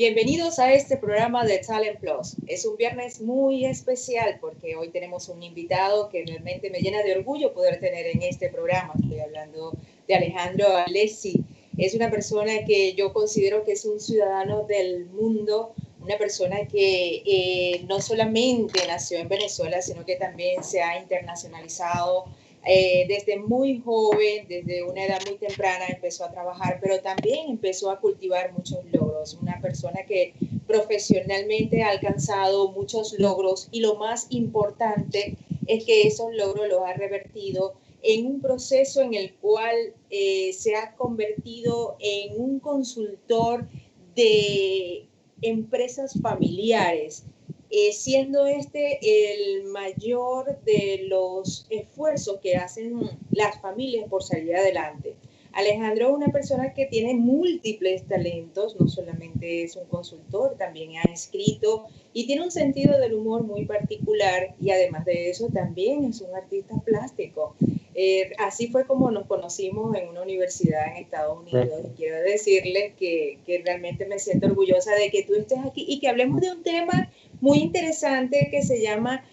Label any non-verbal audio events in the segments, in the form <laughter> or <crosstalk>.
Bienvenidos a este programa de Talent Plus. Es un viernes muy especial porque hoy tenemos un invitado que realmente me llena de orgullo poder tener en este programa. Estoy hablando de Alejandro Alessi. Es una persona que yo considero que es un ciudadano del mundo, una persona que eh, no solamente nació en Venezuela, sino que también se ha internacionalizado eh, desde muy joven, desde una edad muy temprana, empezó a trabajar, pero también empezó a cultivar muchos logros. Una persona que profesionalmente ha alcanzado muchos logros y lo más importante es que esos logros los ha revertido en un proceso en el cual eh, se ha convertido en un consultor de empresas familiares eh, siendo este el mayor de los esfuerzos que hacen las familias por salir adelante. Alejandro es una persona que tiene múltiples talentos, no solamente es un consultor, también ha escrito y tiene un sentido del humor muy particular y además de eso también es un artista plástico. Eh, así fue como nos conocimos en una universidad en Estados Unidos. Y quiero decirle que, que realmente me siento orgullosa de que tú estés aquí y que hablemos de un tema muy interesante que se llama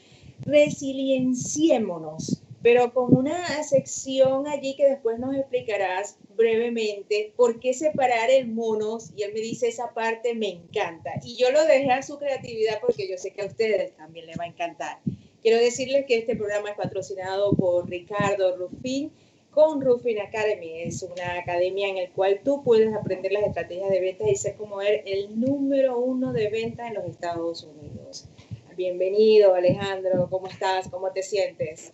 Resilienciémonos, pero con una sección allí que después nos explicarás brevemente por qué separar el monos y él me dice esa parte me encanta y yo lo dejé a su creatividad porque yo sé que a ustedes también les va a encantar. Quiero decirles que este programa es patrocinado por Ricardo Rufín con Rufin Academy. Es una academia en la cual tú puedes aprender las estrategias de ventas y ser como él el número uno de ventas en los Estados Unidos. Bienvenido, Alejandro. ¿Cómo estás? ¿Cómo te sientes?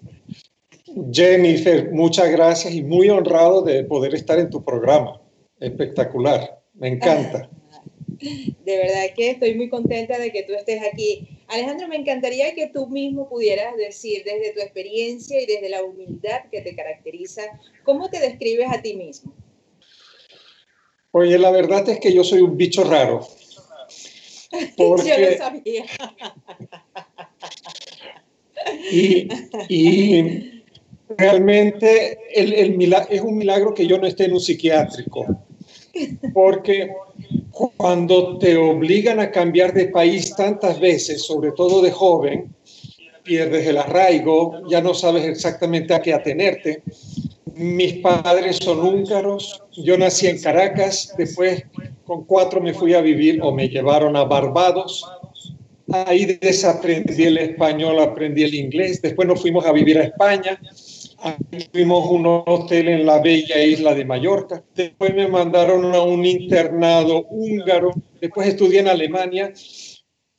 Jennifer, muchas gracias y muy honrado de poder estar en tu programa. Espectacular. Me encanta. <laughs> De verdad que estoy muy contenta de que tú estés aquí. Alejandro, me encantaría que tú mismo pudieras decir desde tu experiencia y desde la humildad que te caracteriza, ¿cómo te describes a ti mismo? Oye, la verdad es que yo soy un bicho raro. Porque... <laughs> yo lo sabía. y, realmente el, el es un milagro que yo no esté en un psiquiátrico. Porque cuando te obligan a cambiar de país tantas veces, sobre todo de joven, pierdes el arraigo, ya no sabes exactamente a qué atenerte. Mis padres son húngaros, yo nací en Caracas, después con cuatro me fui a vivir o me llevaron a Barbados. Ahí desaprendí el español, aprendí el inglés, después nos fuimos a vivir a España Tuvimos un hotel en la bella isla de Mallorca. Después me mandaron a un internado húngaro. Después estudié en Alemania.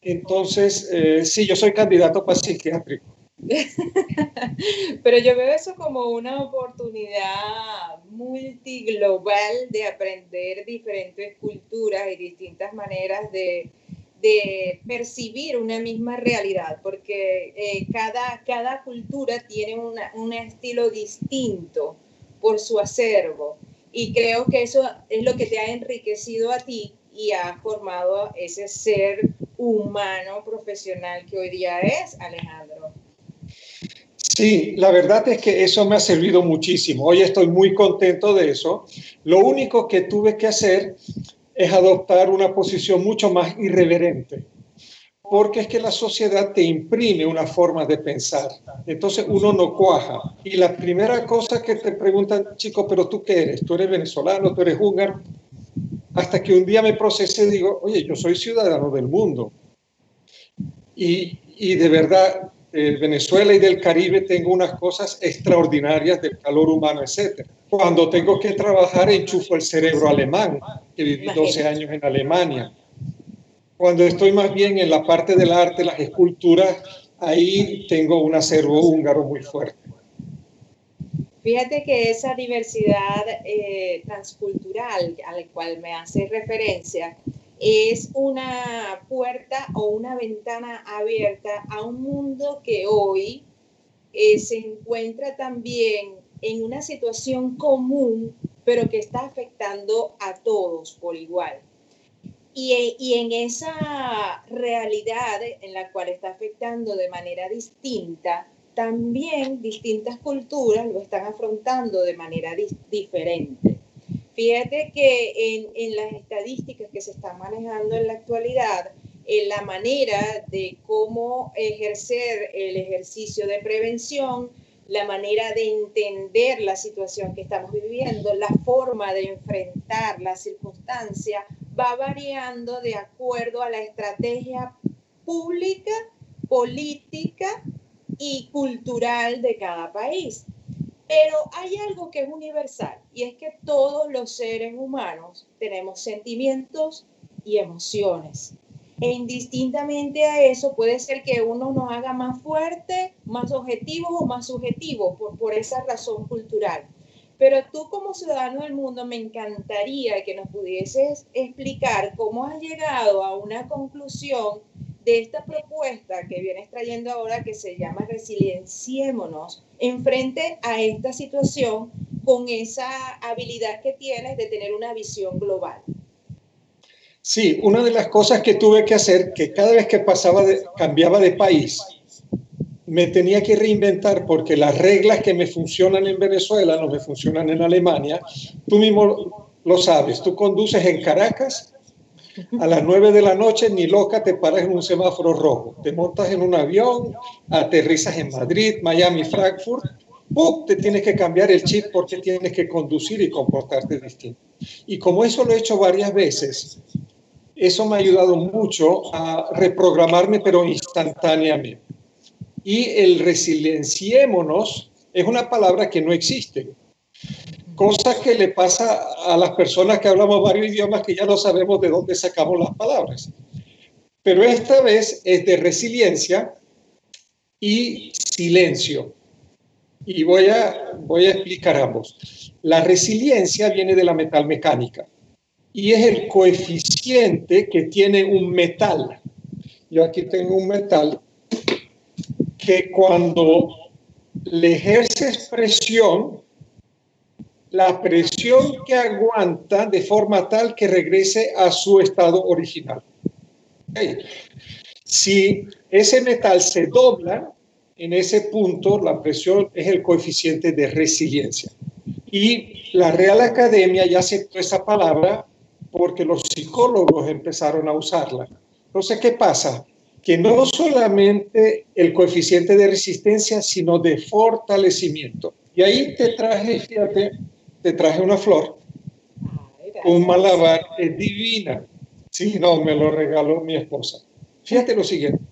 Entonces, eh, sí, yo soy candidato para psiquiátrico. <laughs> Pero yo veo eso como una oportunidad multiglobal de aprender diferentes culturas y distintas maneras de, de percibir una misma realidad, porque eh, cada, cada cultura tiene un estilo distinto por su acervo. Y creo que eso es lo que te ha enriquecido a ti y ha formado ese ser humano profesional que hoy día es, Alejandro. Sí, la verdad es que eso me ha servido muchísimo. Hoy estoy muy contento de eso. Lo único que tuve que hacer es adoptar una posición mucho más irreverente, porque es que la sociedad te imprime una forma de pensar, entonces uno no cuaja. Y la primera cosa que te preguntan, chico, pero tú qué eres? ¿Tú eres venezolano? ¿Tú eres húngaro? Hasta que un día me procesé y digo, oye, yo soy ciudadano del mundo. Y, y de verdad, de Venezuela y del Caribe tengo unas cosas extraordinarias del calor humano, etc. Cuando tengo que trabajar enchufo el cerebro alemán, que viví 12 años en Alemania. Cuando estoy más bien en la parte del arte, las esculturas, ahí tengo un acervo húngaro muy fuerte. Fíjate que esa diversidad eh, transcultural a la cual me hace referencia es una puerta o una ventana abierta a un mundo que hoy eh, se encuentra también en una situación común, pero que está afectando a todos por igual. Y, y, en esa realidad en la cual está afectando de manera distinta, también distintas culturas lo están afrontando de manera diferente. Fíjate que en, en, las estadísticas que se están manejando en la actualidad, en la manera de cómo ejercer el ejercicio de prevención, la manera de entender la situación que estamos viviendo, la forma de enfrentar la circunstancia, va variando de acuerdo a la estrategia pública, política y cultural de cada país. Pero hay algo que es universal y es que todos los seres humanos tenemos sentimientos y emociones. E indistintamente a eso puede ser que uno nos haga más fuerte, más objetivos o más subjetivos por, por esa razón cultural. Pero tú como ciudadano del mundo me encantaría que nos pudieses explicar cómo has llegado a una conclusión de esta propuesta que vienes trayendo ahora que se llama Resilienciémonos enfrente a esta situación con esa habilidad que tienes de tener una visión global. Sí, una de las cosas que tuve que hacer, que cada vez que pasaba de, cambiaba de país, me tenía que reinventar porque las reglas que me funcionan en Venezuela no me funcionan en Alemania. Tú mismo lo sabes, tú conduces en Caracas, a las 9 de la noche ni loca te paras en un semáforo rojo, te montas en un avión, aterrizas en Madrid, Miami, Frankfurt, ¡pum! te tienes que cambiar el chip porque tienes que conducir y comportarte distinto. Y como eso lo he hecho varias veces, eso me ha ayudado mucho a reprogramarme, pero instantáneamente. Y el resilienciémonos es una palabra que no existe. Cosa que le pasa a las personas que hablamos varios idiomas que ya no sabemos de dónde sacamos las palabras. Pero esta vez es de resiliencia y silencio. Y voy a, voy a explicar ambos. La resiliencia viene de la metalmecánica y es el coeficiente que tiene un metal. Yo aquí tengo un metal que cuando le ejerces presión, la presión que aguanta de forma tal que regrese a su estado original. Si ese metal se dobla, en ese punto la presión es el coeficiente de resiliencia. Y la Real Academia ya aceptó esa palabra porque los psicólogos empezaron a usarla. Entonces, ¿qué pasa? Que no solamente el coeficiente de resistencia, sino de fortalecimiento. Y ahí te traje, fíjate, te traje una flor, un malabar es divina. Sí, no, me lo regaló mi esposa. Fíjate lo siguiente.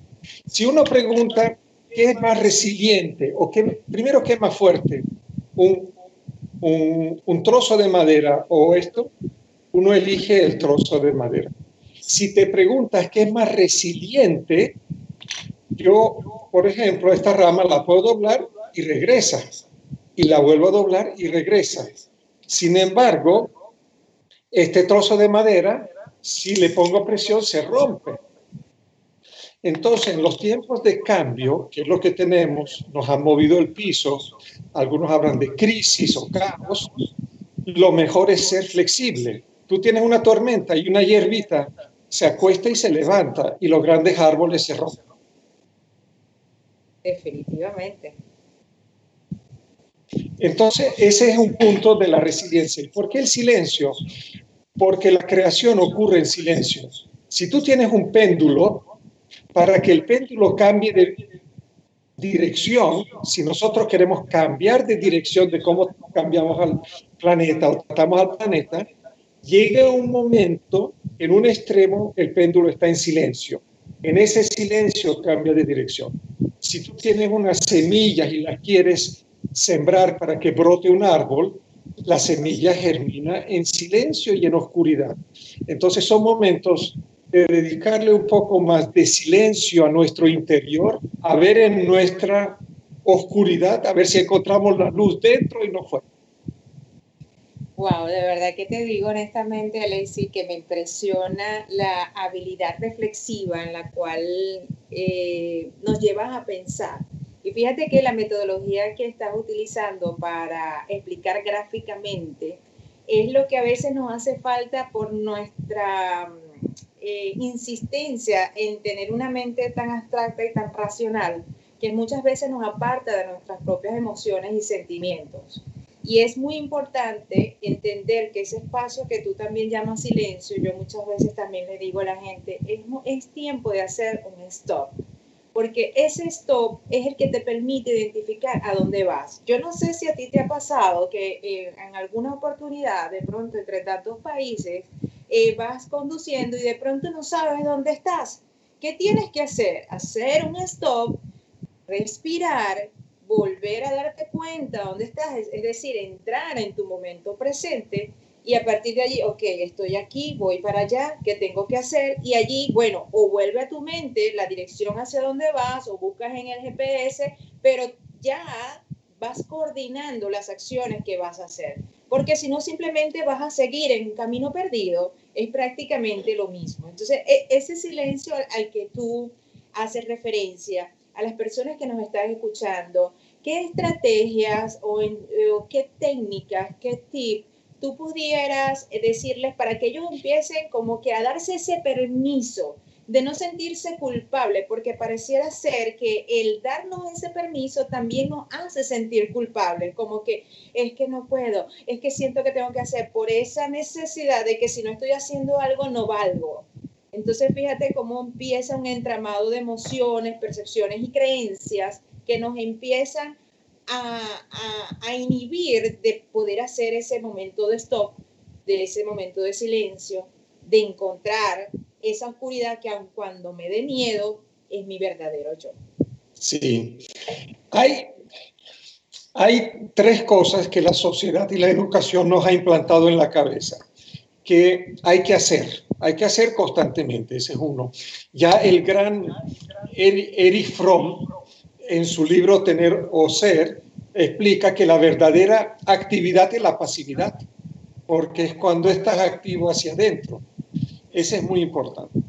Si uno pregunta qué es más resiliente o qué, primero qué es más fuerte, un, un, un trozo de madera o esto, uno elige el trozo de madera. Si te preguntas qué es más resiliente, yo, por ejemplo, esta rama la puedo doblar y regresa, y la vuelvo a doblar y regresa. Sin embargo, este trozo de madera, si le pongo presión, se rompe. Entonces, en los tiempos de cambio, que es lo que tenemos, nos han movido el piso, algunos hablan de crisis o caos, lo mejor es ser flexible, Tú tienes una tormenta y una hierbita se acuesta y se levanta y los grandes árboles se rompen. Definitivamente. Entonces, ese es un punto de la resiliencia. ¿Por qué el silencio? Porque la creación ocurre en silencio. Si tú tienes un péndulo, para que el péndulo cambie de dirección, si nosotros queremos cambiar de dirección de cómo cambiamos al planeta o tratamos al planeta, llega un momento, en un extremo, el péndulo está en silencio. En ese silencio cambia de dirección. Si tú tienes unas semillas y las quieres sembrar para que brote un árbol, la semilla germina en silencio y en oscuridad. Entonces son momentos de dedicarle un poco más de silencio a nuestro interior, a ver en nuestra oscuridad, a ver si encontramos la luz dentro y no fuera. Wow, de verdad que te digo honestamente, Alexi, que me impresiona la habilidad reflexiva en la cual eh, nos llevas a pensar. Y fíjate que la metodología que estás utilizando para explicar gráficamente es lo que a veces nos hace falta por nuestra eh, insistencia en tener una mente tan abstracta y tan racional que muchas veces nos aparta de nuestras propias emociones y sentimientos. Y es muy importante entender que ese espacio que tú también llamas silencio, yo muchas veces también le digo a la gente, es, es tiempo de hacer un stop, porque ese stop es el que te permite identificar a dónde vas. Yo no sé si a ti te ha pasado que eh, en alguna oportunidad, de pronto entre tantos países, eh, vas conduciendo y de pronto no sabes dónde estás. ¿Qué tienes que hacer? Hacer un stop, respirar volver a darte cuenta dónde estás, es, decir, entrar en tu momento presente y a partir de allí, ok, estoy aquí, voy para allá, ¿qué tengo que hacer? Y allí, bueno, o vuelve a tu mente la dirección hacia dónde vas o buscas en el GPS, pero ya vas coordinando las acciones que vas a hacer. Porque si no, simplemente vas a seguir en un camino perdido, es prácticamente lo mismo. Entonces, e, ese silencio al que tú haces referencia, a las personas que nos están escuchando, ¿qué estrategias o, qué técnicas, qué tips tú pudieras decirles para que ellos empiecen como que a darse ese permiso de no sentirse culpable, porque pareciera ser que el darnos ese permiso también nos hace sentir culpables, como que es que no puedo, es que siento que tengo que hacer por esa necesidad de que si no estoy haciendo algo no valgo. Entonces, fíjate cómo empieza un entramado de emociones, percepciones y creencias que nos empiezan a, inhibir de poder hacer ese momento de stop, de ese momento de silencio, de encontrar esa oscuridad que aun cuando me dé miedo, es mi verdadero yo. Sí. Hay, hay tres cosas que la sociedad y la educación nos ha implantado en la cabeza que hay que hacer, hay que hacer constantemente, ese es uno. Ya el gran Erich Fromm, en su libro Tener o Ser, explica que la verdadera actividad es la pasividad, porque es cuando estás activo hacia adentro. Ese es muy importante.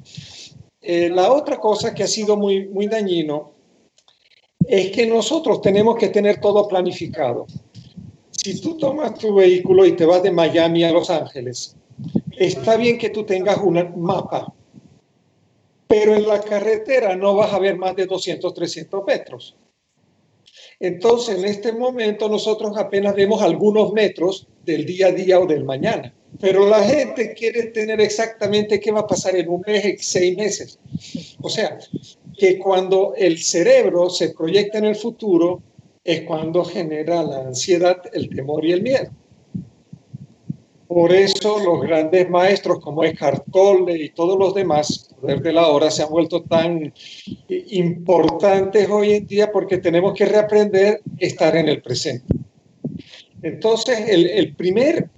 Eh, la otra cosa que ha sido muy, muy dañino es que nosotros tenemos que tener todo planificado. Si tú tomas tu vehículo y te vas de Miami a Los Ángeles, está bien que tú tengas un mapa, pero en la carretera no vas a ver más de 200, 300 metros. Entonces, en este momento nosotros apenas vemos algunos metros del día a día o del mañana, pero la gente quiere tener exactamente qué va a pasar en un mes, seis meses. O sea, que cuando el cerebro se proyecta en el futuro es cuando genera la ansiedad, el temor y el miedo. Por eso los grandes maestros como Eckhart Tolle y todos los demás, poder de la hora, se han vuelto tan importantes hoy en día porque tenemos que reaprender estar en el presente. Entonces, el, primer,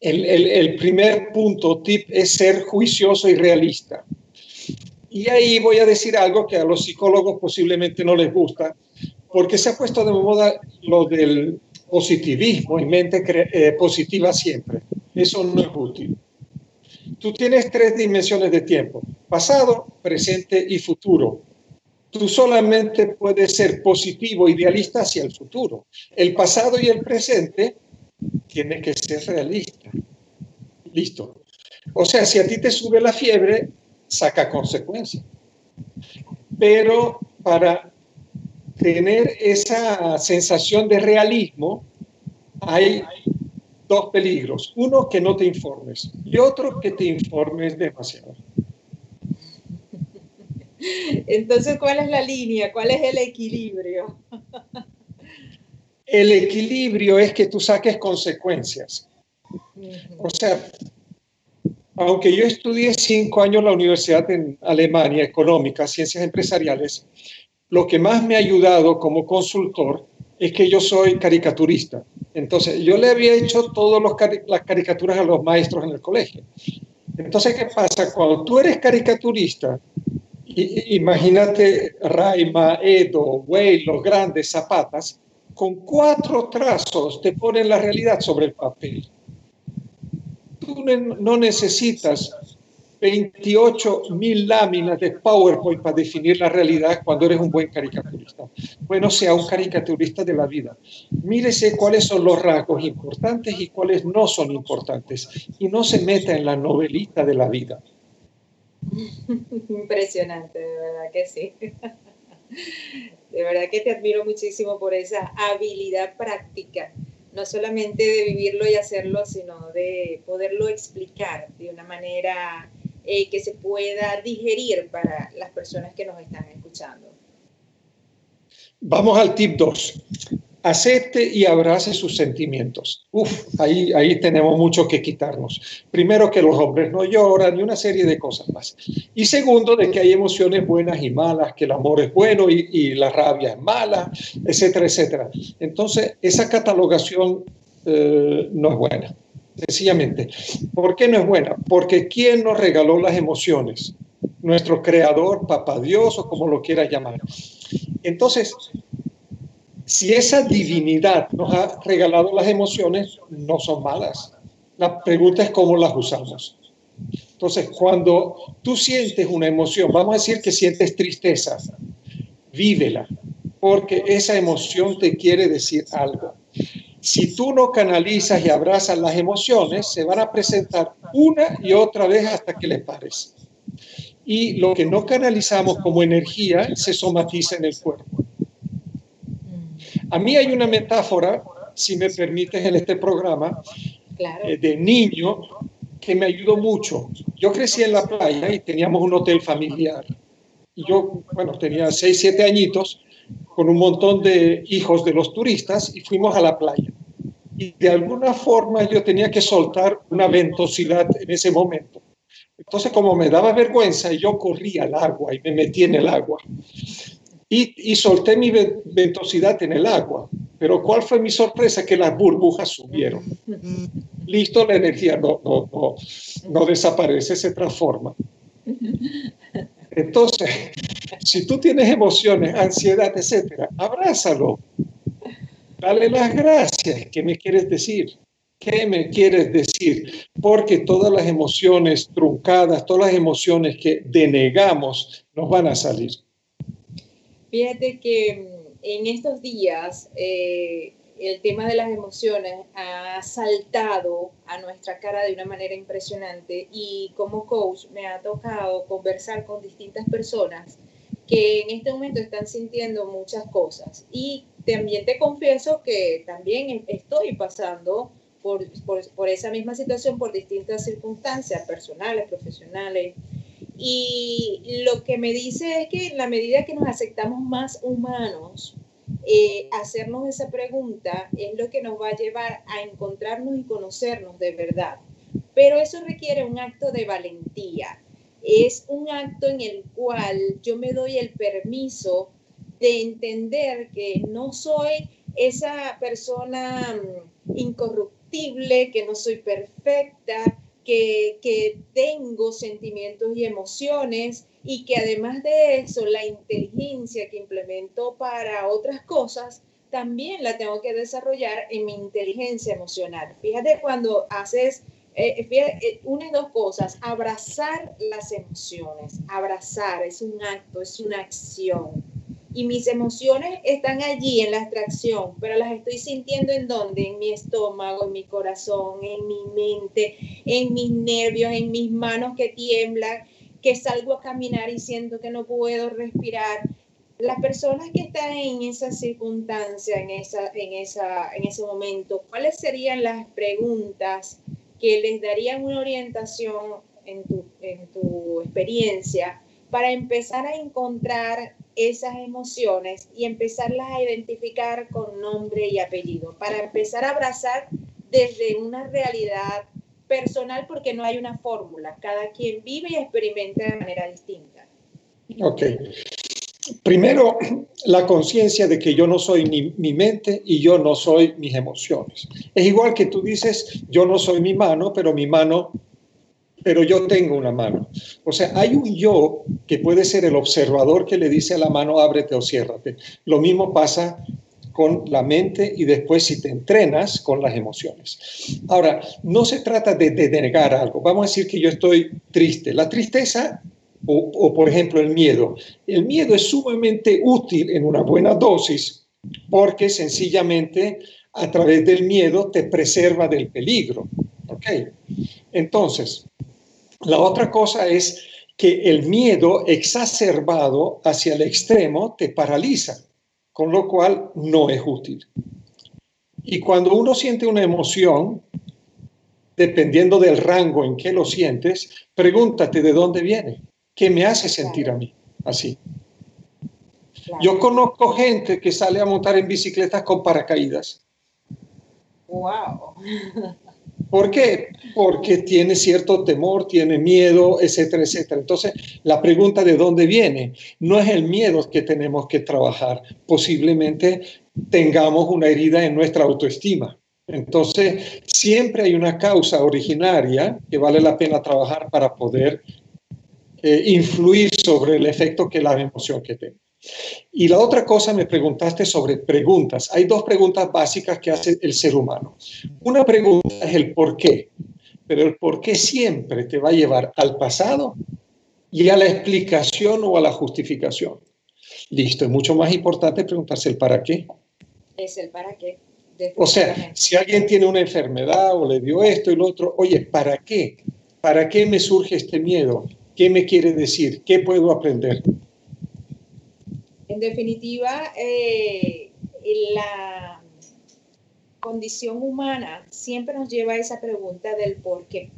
el, el primer punto, tip, es ser juicioso y realista. Y ahí voy a decir algo que a los psicólogos posiblemente no les gusta, porque se ha puesto de moda lo del positivismo y mente eh, positiva siempre. Eso no es útil. Tú tienes tres dimensiones de tiempo, pasado, presente y futuro. Tú solamente puedes ser positivo, idealista hacia el futuro. El pasado y el presente tienen que ser realista. Listo. O sea, si a ti te sube la fiebre, saca consecuencias. Pero para tener esa sensación de realismo, hay dos peligros. Uno, que no te informes y otro, que te informes demasiado. Entonces, ¿cuál es la línea? ¿Cuál es el equilibrio? El equilibrio es que tú saques consecuencias. O sea, aunque yo estudié cinco años en la universidad en Alemania, económica, ciencias empresariales, lo que más me ha ayudado como consultor es que yo soy caricaturista. Entonces, yo le había hecho todas las caricaturas a los maestros en el colegio. Entonces, ¿qué pasa? Cuando tú eres caricaturista, imagínate Raima, Edo, Way, los grandes zapatas, con cuatro trazos te ponen la realidad sobre el papel. Tú no necesitas 28 mil láminas de PowerPoint para definir la realidad cuando eres un buen caricaturista. Bueno, sea un caricaturista de la vida. Mírese cuáles son los rasgos importantes y cuáles no son importantes. Y no se meta en la novelita de la vida. <laughs> Impresionante, de verdad que sí. <laughs> De verdad que te admiro muchísimo por esa habilidad práctica no solamente de vivirlo y hacerlo, sino de poderlo explicar de una manera eh, que se pueda digerir para las personas que nos están escuchando. Vamos al tip 2 acepte y abrace sus sentimientos. Uf, ahí, ahí tenemos mucho que quitarnos. Primero, que los hombres no lloran y una serie de cosas más. Y segundo, de que hay emociones buenas y malas, que el amor es bueno y, la rabia es mala, etcétera, etcétera. Entonces, esa catalogación eh, no es buena, sencillamente. ¿Por qué no es buena? Porque ¿quién nos regaló las emociones? Nuestro creador, papá Dios o como lo quiera llamar. Entonces, si esa divinidad nos ha regalado las emociones, no son malas. La pregunta es cómo las usamos. Entonces, cuando tú sientes una emoción, vamos a decir que sientes tristeza, vívela, porque esa emoción te quiere decir algo. Si tú no canalizas y abrazas las emociones, se van a presentar una y otra vez hasta que les pares. Y lo que no canalizamos como energía se somatiza en el cuerpo. A mí hay una metáfora, si me permites, en este programa, eh, de niño que me ayudó mucho. Yo crecí en la playa y teníamos un hotel familiar. Y yo, bueno, tenía 6, 7 añitos con un montón de hijos de los turistas y fuimos a la playa. Y de alguna forma yo tenía que soltar una ventosidad en ese momento. Entonces, como me daba vergüenza, yo corría al agua y me metí en el agua y, solté mi ventosidad en el agua. Pero ¿cuál fue mi sorpresa? Que las burbujas subieron. Listo, la energía no, no, no, no desaparece, se transforma. Entonces, <laughs> si tú tienes emociones, ansiedad, etcétera, abrázalo. Dale las gracias. ¿Qué me quieres decir? ¿Qué me quieres decir? Porque todas las emociones truncadas, todas las emociones que denegamos, nos van a salir. Fíjate que mm, en estos días eh, el tema de las emociones ha saltado a nuestra cara de una manera impresionante y como coach me ha tocado conversar con distintas personas que en este momento están sintiendo muchas cosas. Y también te confieso que también estoy pasando por, por, por esa misma situación por distintas circunstancias personales, profesionales. Y lo que me dice es que en la medida que nos aceptamos más humanos, eh, hacernos esa pregunta es lo que nos va a llevar a encontrarnos y conocernos de verdad. Pero eso requiere un acto de valentía. Es un acto en el cual yo me doy el permiso de entender que no soy esa persona mm, incorruptible, que no soy perfecta, que, tengo sentimientos y emociones y que además de eso la inteligencia que implemento para otras cosas, también la tengo que desarrollar en mi inteligencia emocional. Fíjate cuando haces, eh, fíjate, eh, dos cosas, abrazar las emociones, abrazar es un acto, es una acción y mis emociones están allí en la abstracción, pero las estoy sintiendo en dónde? En mi estómago, en mi corazón, en mi mente, en mis nervios, en mis manos que tiemblan, que salgo a caminar y siento que no puedo respirar. Las personas que están en esa circunstancia, en, esa, en, esa, en ese momento, ¿cuáles serían las preguntas que les darían una orientación en tu, en tu experiencia para empezar a encontrar esas emociones y empezarlas a identificar con nombre y apellido, para empezar a abrazar desde una realidad personal porque no hay una fórmula, cada quien vive y experimenta de manera distinta. Ok. Primero, la conciencia de que yo no soy mi mente y yo no soy mis emociones. Es igual que tú dices, yo no soy mi mano, pero mi mano pero yo tengo una mano. O sea, hay un yo que puede ser el observador que le dice a la mano, ábrete o ciérrate. Lo mismo pasa con la mente y después si te entrenas con las emociones. Ahora, no se trata de, denegar algo. Vamos a decir que yo estoy triste. La tristeza o, o, por ejemplo el miedo. El miedo es sumamente útil en una buena dosis porque sencillamente a través del miedo te preserva del peligro. ¿Ok? Entonces, la otra cosa es que el miedo exacerbado hacia el extremo te paraliza, con lo cual no es útil. Y cuando uno siente una emoción, dependiendo del rango en que lo sientes, pregúntate de dónde viene, qué me hace sentir a mí así. Yo conozco gente que sale a montar en bicicletas con paracaídas. Wow. <laughs> ¿Por qué? Porque tiene cierto temor, tiene miedo, etcétera, etcétera. Entonces, la pregunta de dónde viene no es el miedo que tenemos que trabajar. Posiblemente tengamos una herida en nuestra autoestima. Entonces, siempre hay una causa originaria que vale la pena trabajar para poder eh, influir sobre el efecto que la emoción que tenga. Y la otra cosa me preguntaste sobre preguntas. Hay dos preguntas básicas que hace el ser humano. Una pregunta es el por qué, pero el por qué siempre te va a llevar al pasado y a la explicación o a la justificación. Listo, es mucho más importante preguntarse el para qué. Es el para qué. O sea, si alguien tiene una enfermedad o le dio esto y lo otro, oye, ¿para qué? ¿Para qué me surge este miedo? ¿Qué me quiere decir? ¿Qué puedo aprender? En definitiva, eh, la condición humana siempre nos lleva a esa pregunta del por qué.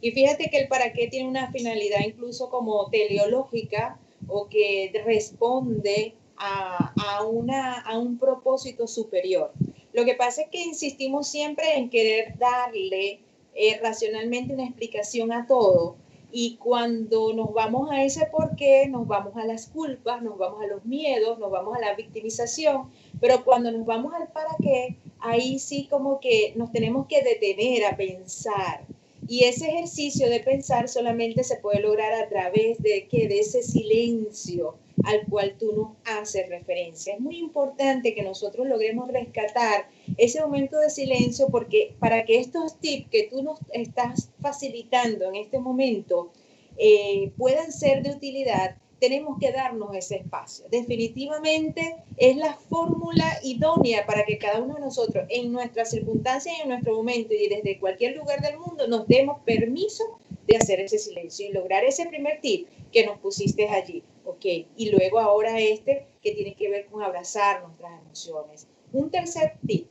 Y fíjate que el para qué tiene una finalidad incluso como teleológica o que responde a, una, a un propósito superior. Lo que pasa es que insistimos siempre en querer darle eh, racionalmente una explicación a todo, y cuando nos vamos a ese por qué, nos vamos a las culpas, nos vamos a los miedos, nos vamos a la victimización, pero cuando nos vamos al para qué, ahí sí como que nos tenemos que detener a pensar. Y ese ejercicio de pensar solamente se puede lograr a través de, que de ese silencio, al cual tú nos haces referencia. Es muy importante que nosotros logremos rescatar ese momento de silencio porque para que estos tips que tú nos estás facilitando en este momento eh, puedan ser de utilidad, tenemos que darnos ese espacio. Definitivamente es la fórmula idónea para que cada uno de nosotros en nuestras circunstancias en nuestro momento y desde cualquier lugar del mundo nos demos permiso de hacer ese silencio y lograr ese primer tip que nos pusiste allí. Ok, y luego ahora este que tiene que ver con abrazar nuestras emociones. Un tercer tip.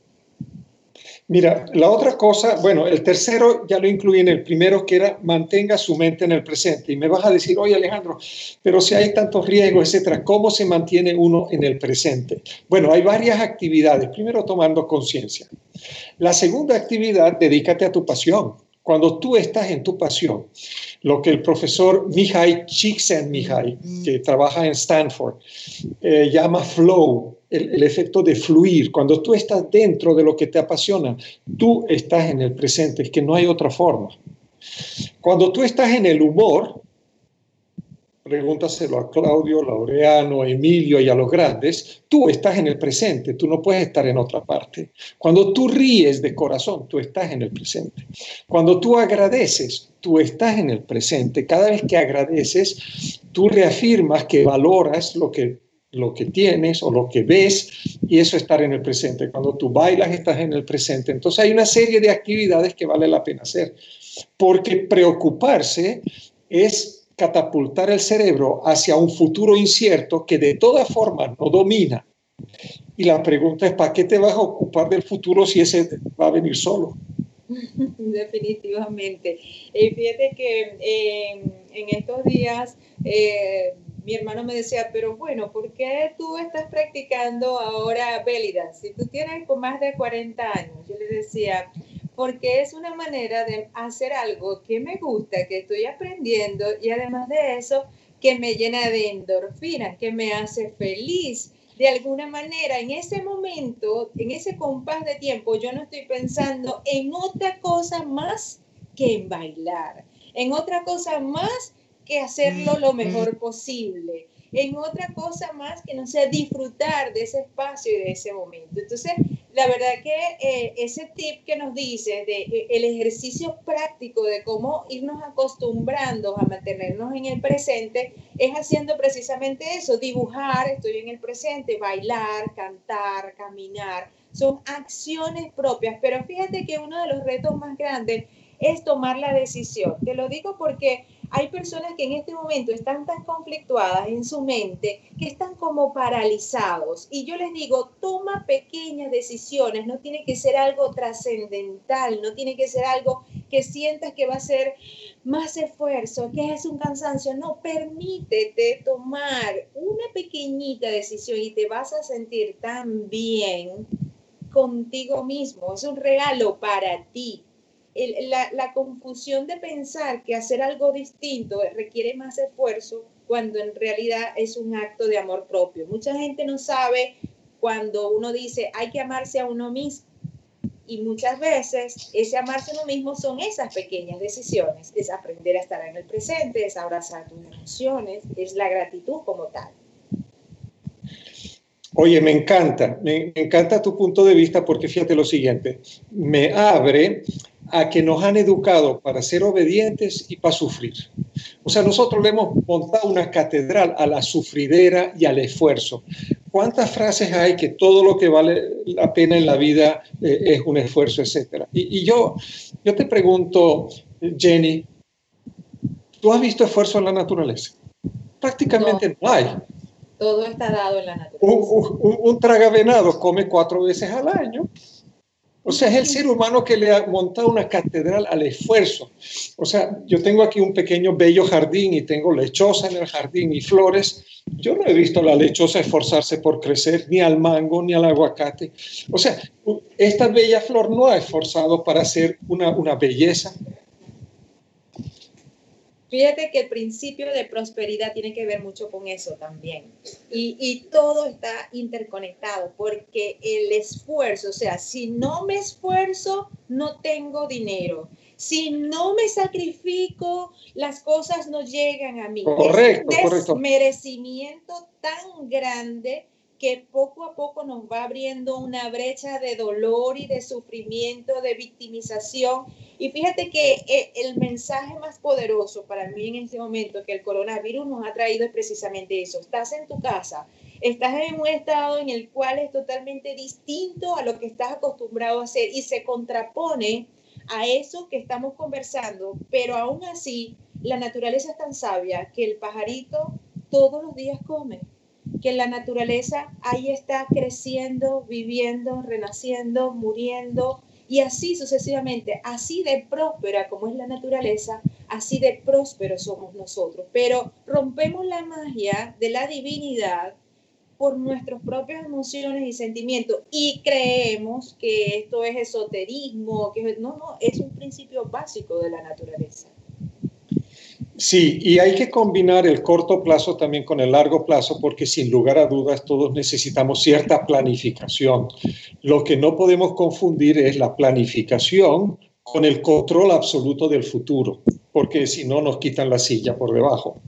Mira, la otra cosa, bueno, el tercero ya lo incluí en el primero, que era mantenga su mente en el presente. Y me vas a decir, oye Alejandro, pero si hay tantos riesgos, etcétera, ¿cómo se mantiene uno en el presente? Bueno, hay varias actividades. Primero, tomando conciencia. La segunda actividad, dedícate a tu pasión. Cuando tú estás en tu pasión, lo que el profesor Mihai Csikszentmihalyi, que trabaja en Stanford, eh, llama flow, el, el, efecto de fluir. Cuando tú estás dentro de lo que te apasiona, tú estás en el presente, es que no hay otra forma. Cuando tú estás en el humor, pregúntaselo a Claudio, Laureano, Emilio y a los grandes, tú estás en el presente, tú no puedes estar en otra parte. Cuando tú ríes de corazón, tú estás en el presente. Cuando tú agradeces, tú estás en el presente. Cada vez que agradeces, tú reafirmas que valoras lo que lo que tienes o lo que ves y eso estar en el presente. Cuando tú bailas estás en el presente. Entonces hay una serie de actividades que vale la pena hacer, porque preocuparse es catapultar el cerebro hacia un futuro incierto que de todas formas no domina. Y la pregunta es, ¿para qué te vas a ocupar del futuro si ese va a venir solo? <laughs> Definitivamente. Y fíjate que en estos días eh, mi hermano me decía, pero bueno, ¿por qué tú estás practicando ahora Bélida? Si tú tienes más de 40 años, yo le decía, porque es una manera de hacer algo que me gusta, que estoy aprendiendo y además de eso, que me llena de endorfinas, que me hace feliz. De alguna manera, en ese momento, en ese compás de tiempo, yo no estoy pensando en otra cosa más que en bailar, en otra cosa más que hacerlo lo mejor posible en otra cosa más que no sea disfrutar de ese espacio y de ese momento. Entonces, la verdad que eh, ese tip que nos dice de eh, el ejercicio práctico de cómo irnos acostumbrando a mantenernos en el presente es haciendo precisamente eso, dibujar, estoy en el presente, bailar, cantar, caminar, son acciones propias, pero fíjate que uno de los retos más grandes es tomar la decisión. Te lo digo porque hay personas que en este momento están tan conflictuadas en su mente que están como paralizados. Y yo les digo, toma pequeñas decisiones, no tiene que ser algo trascendental, no tiene que ser algo que sientas que va a ser más esfuerzo, que es un cansancio. No, permítete tomar una pequeñita decisión y te vas a sentir tan bien contigo mismo. Es un regalo para ti la, confusión de pensar que hacer algo distinto requiere más esfuerzo cuando en realidad es un acto de amor propio. Mucha gente no sabe cuando uno dice hay que amarse a uno mismo. Y muchas veces ese amarse a uno mismo son esas pequeñas decisiones. Es aprender a estar en el presente, es abrazar tus emociones, es la gratitud como tal. Oye, me encanta, me encanta tu punto de vista porque fíjate lo siguiente, me abre a que nos han educado para ser obedientes y para sufrir. O sea, nosotros le hemos montado una catedral a la sufridera y al esfuerzo. ¿Cuántas frases hay que todo lo que vale la pena en la vida eh, es un esfuerzo, etcétera? Y, yo, yo te pregunto, Jenny, ¿tú has visto esfuerzo en la naturaleza? Prácticamente no, hay. Todo está dado en la naturaleza. Un, un, un tragavenado come cuatro veces al año o sea, es el ser humano que le ha montado una catedral al esfuerzo. O sea, yo tengo aquí un pequeño bello jardín y tengo lechosa en el jardín y flores. Yo no he visto a la lechosa esforzarse por crecer, ni al mango, ni al aguacate. O sea, esta bella flor no ha esforzado para ser una, una belleza. Fíjate que el principio de prosperidad tiene que ver mucho con eso también. Y, y, todo está interconectado porque el esfuerzo, o sea, si no me esfuerzo, no tengo dinero. Si no me sacrifico, las cosas no llegan a mí. Correcto, es un desmerecimiento tan grande que poco a poco nos va abriendo una brecha de dolor y de sufrimiento, de victimización. Y fíjate que eh, el mensaje más poderoso para mí en este momento que el coronavirus nos ha traído es precisamente eso. Estás en tu casa, estás en un estado en el cual es totalmente distinto a lo que estás acostumbrado a hacer y se contrapone a eso que estamos conversando, pero aún así la naturaleza es tan sabia que el pajarito todos los días come que la naturaleza ahí está creciendo, viviendo, renaciendo, muriendo y así sucesivamente, así de próspera como es la naturaleza, así de prósperos somos nosotros. Pero rompemos la magia de la divinidad por nuestras propias emociones y sentimientos y creemos que esto es esoterismo, que no, no, es un principio básico de la naturaleza. Sí, y hay que combinar el corto plazo también con el largo plazo porque sin lugar a dudas todos necesitamos cierta planificación. Lo que no podemos confundir es la planificación con el control absoluto del futuro, porque si no nos quitan la silla por debajo.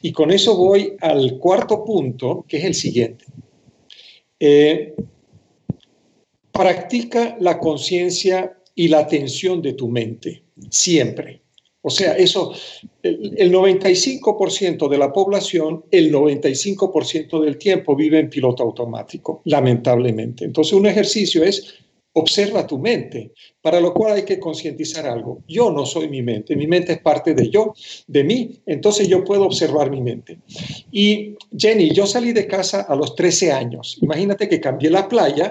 Y con eso voy al cuarto punto, que es el siguiente. Eh, practica la conciencia y la atención de tu mente, siempre. O sea, eso, el, 95% de la población, el 95% del tiempo vive en piloto automático, lamentablemente. Entonces, un ejercicio es observa tu mente, para lo cual hay que concientizar algo. Yo no soy mi mente, mi mente es parte de yo, de mí, entonces yo puedo observar mi mente. Y Jenny, yo salí de casa a los 13 años. Imagínate que cambié la playa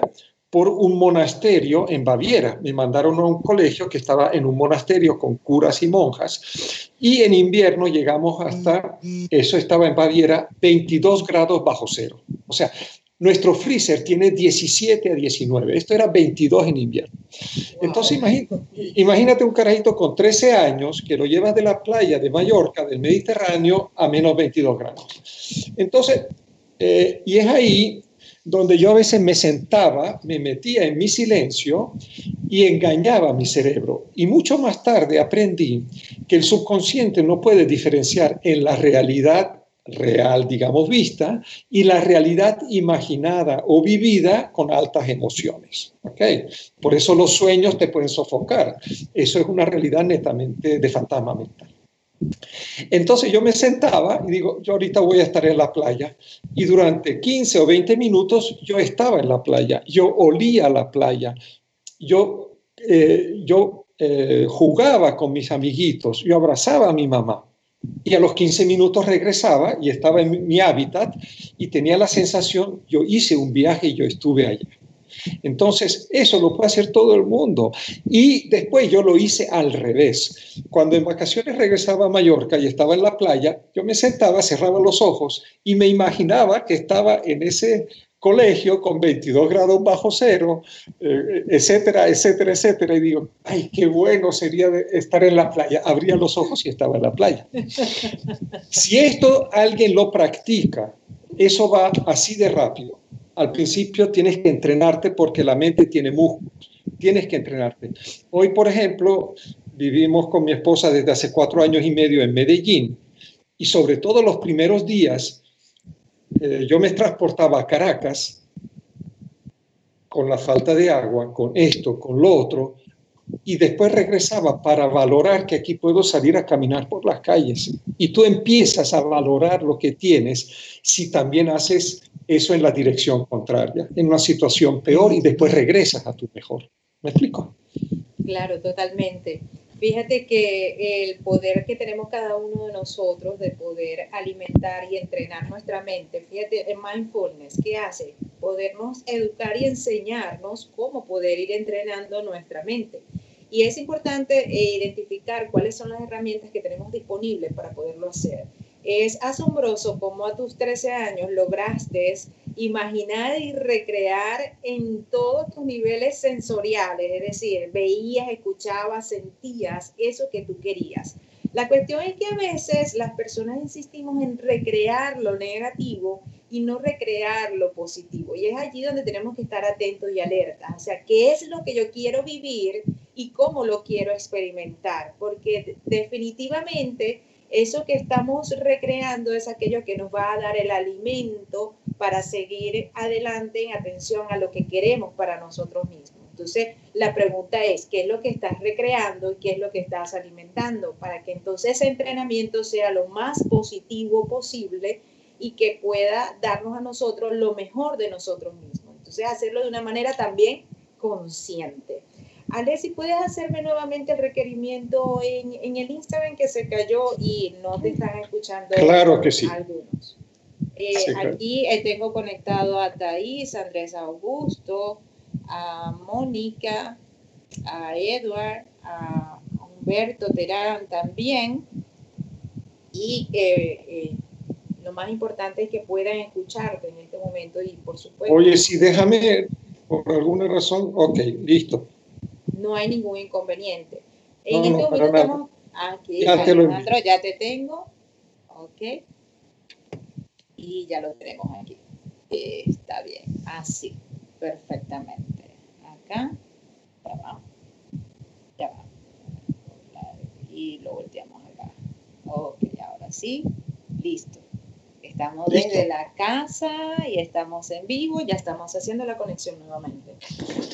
por un monasterio en Baviera. Me mandaron a un colegio que estaba en un monasterio con curas y monjas. Y en invierno llegamos hasta, eso estaba en Baviera, 22 grados bajo cero. O sea, nuestro freezer tiene 17 a 19. Esto era 22 en invierno. Entonces, imagínate un carajito con 13 años que lo llevas de la playa de Mallorca, del Mediterráneo, a menos 22 grados. Entonces, eh, y es ahí donde yo a veces me sentaba, me metía en mi silencio y engañaba a mi cerebro. Y mucho más tarde aprendí que el subconsciente no puede diferenciar en la realidad real, digamos, vista, y la realidad imaginada o vivida con altas emociones. ¿okay? Por eso los sueños te pueden sofocar. Eso es una realidad netamente de fantasma mental. Entonces yo me sentaba y digo, yo ahorita voy a estar en la playa. Y durante 15 o 20 minutos yo estaba en la playa, yo olía la playa, yo, eh, yo eh, jugaba con mis amiguitos, yo abrazaba a mi mamá. y a los 15 minutos regresaba y estaba en mi hábitat y tenía la sensación, yo hice un viaje y yo estuve allá. Entonces, eso lo puede hacer todo el mundo. Y después yo lo hice al revés. Cuando en vacaciones regresaba a Mallorca y estaba en la playa, yo me sentaba, cerraba los ojos y me imaginaba que estaba en ese colegio con 22 grados bajo cero, eh, etcétera, etcétera, etcétera. Y digo, ay, qué bueno sería estar en la playa. Abría los ojos y estaba en la playa. Si esto alguien lo practica, eso va así de rápido. Al principio tienes que entrenarte porque la mente tiene músculos. Tienes que entrenarte. Hoy, por ejemplo, vivimos con mi esposa desde hace cuatro años y medio en Medellín y sobre todo los primeros días eh, yo me transportaba a Caracas con la falta de agua, con esto, con lo otro, y después regresaba para valorar que aquí puedo salir a caminar por las calles. Y tú empiezas a valorar lo que tienes si también haces eso en la dirección contraria, en una situación peor y después regresas a tu mejor. ¿Me explico? Claro, totalmente. Fíjate que el poder que tenemos cada uno de nosotros de poder alimentar y entrenar nuestra mente, fíjate, en mindfulness, ¿qué hace? Podernos educar y enseñarnos cómo poder ir entrenando nuestra mente. Y es importante eh, identificar cuáles son las herramientas que tenemos disponibles para poderlo hacer. Es asombroso cómo a tus 13 años lograste imaginar y recrear en todos tus niveles sensoriales, es decir, veías, escuchabas, sentías eso que tú querías. La cuestión es que a veces las personas insistimos en recrear lo negativo y no recrear lo positivo. Y es allí donde tenemos que estar atentos y alertas. O sea, ¿qué es lo que yo quiero vivir y cómo lo quiero experimentar? Porque definitivamente eso que estamos recreando es aquello que nos va a dar el alimento para seguir adelante en atención a lo que queremos para nosotros mismos. Entonces, la pregunta es, ¿qué es lo que estás recreando y qué es lo que estás alimentando? Para que entonces ese entrenamiento sea lo más positivo posible y que pueda darnos a nosotros lo mejor de nosotros mismos. Entonces, hacerlo de una manera también consciente. Ale, si puedes hacerme nuevamente el requerimiento en, en, el Instagram que se cayó y no te están escuchando. Claro que sí. Algunos. Eh, aquí eh, tengo conectado a Thais, Andrés Augusto, a Mónica, a Edward, a Humberto Terán también. Y eh, lo más importante es que puedan escucharte en este momento y por supuesto... Oye, si déjame, por alguna razón, ok, listo no hay ningún inconveniente. En este momento estamos aquí, ya Alejandro, ya te tengo. Ok. Y ya lo tenemos aquí. Está bien, así, perfectamente. Acá, ya va. Ya va. Y lo volteamos acá. Ok, ahora sí, listo. Estamos desde la casa y estamos en vivo, ya estamos haciendo la conexión nuevamente.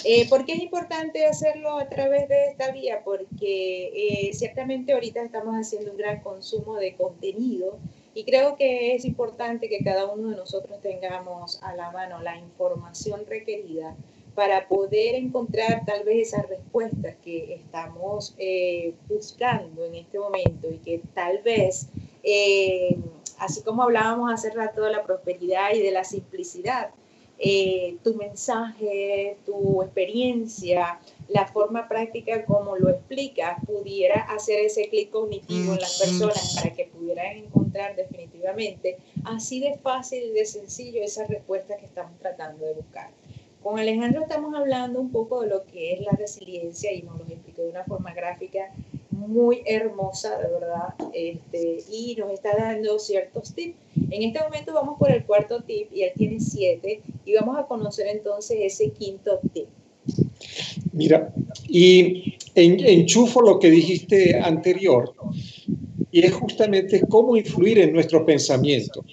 Eh, ¿Por qué es importante hacerlo a través de esta vía? Porque eh, ciertamente ahorita estamos haciendo un gran consumo de contenido y creo que es importante que cada uno de nosotros tengamos a la mano la información requerida para poder encontrar tal vez esas respuestas que estamos eh, buscando en este momento y que tal vez así como hablábamos hace rato de la prosperidad y de la simplicidad, eh, tu mensaje, tu experiencia, la forma práctica como lo explicas, pudiera hacer ese clic cognitivo en las personas para que pudieran encontrar definitivamente así de fácil y de sencillo esa respuesta que estamos tratando de buscar. Con Alejandro estamos hablando un poco de lo que es la resiliencia y nos lo explicó de una forma gráfica muy hermosa, de verdad, este, y nos está dando ciertos tips. En este momento vamos por el cuarto tip y él tiene siete y vamos a conocer entonces ese quinto tip. Mira, y en, enchufo lo que dijiste anterior, y es justamente cómo influir en nuestro pensamiento.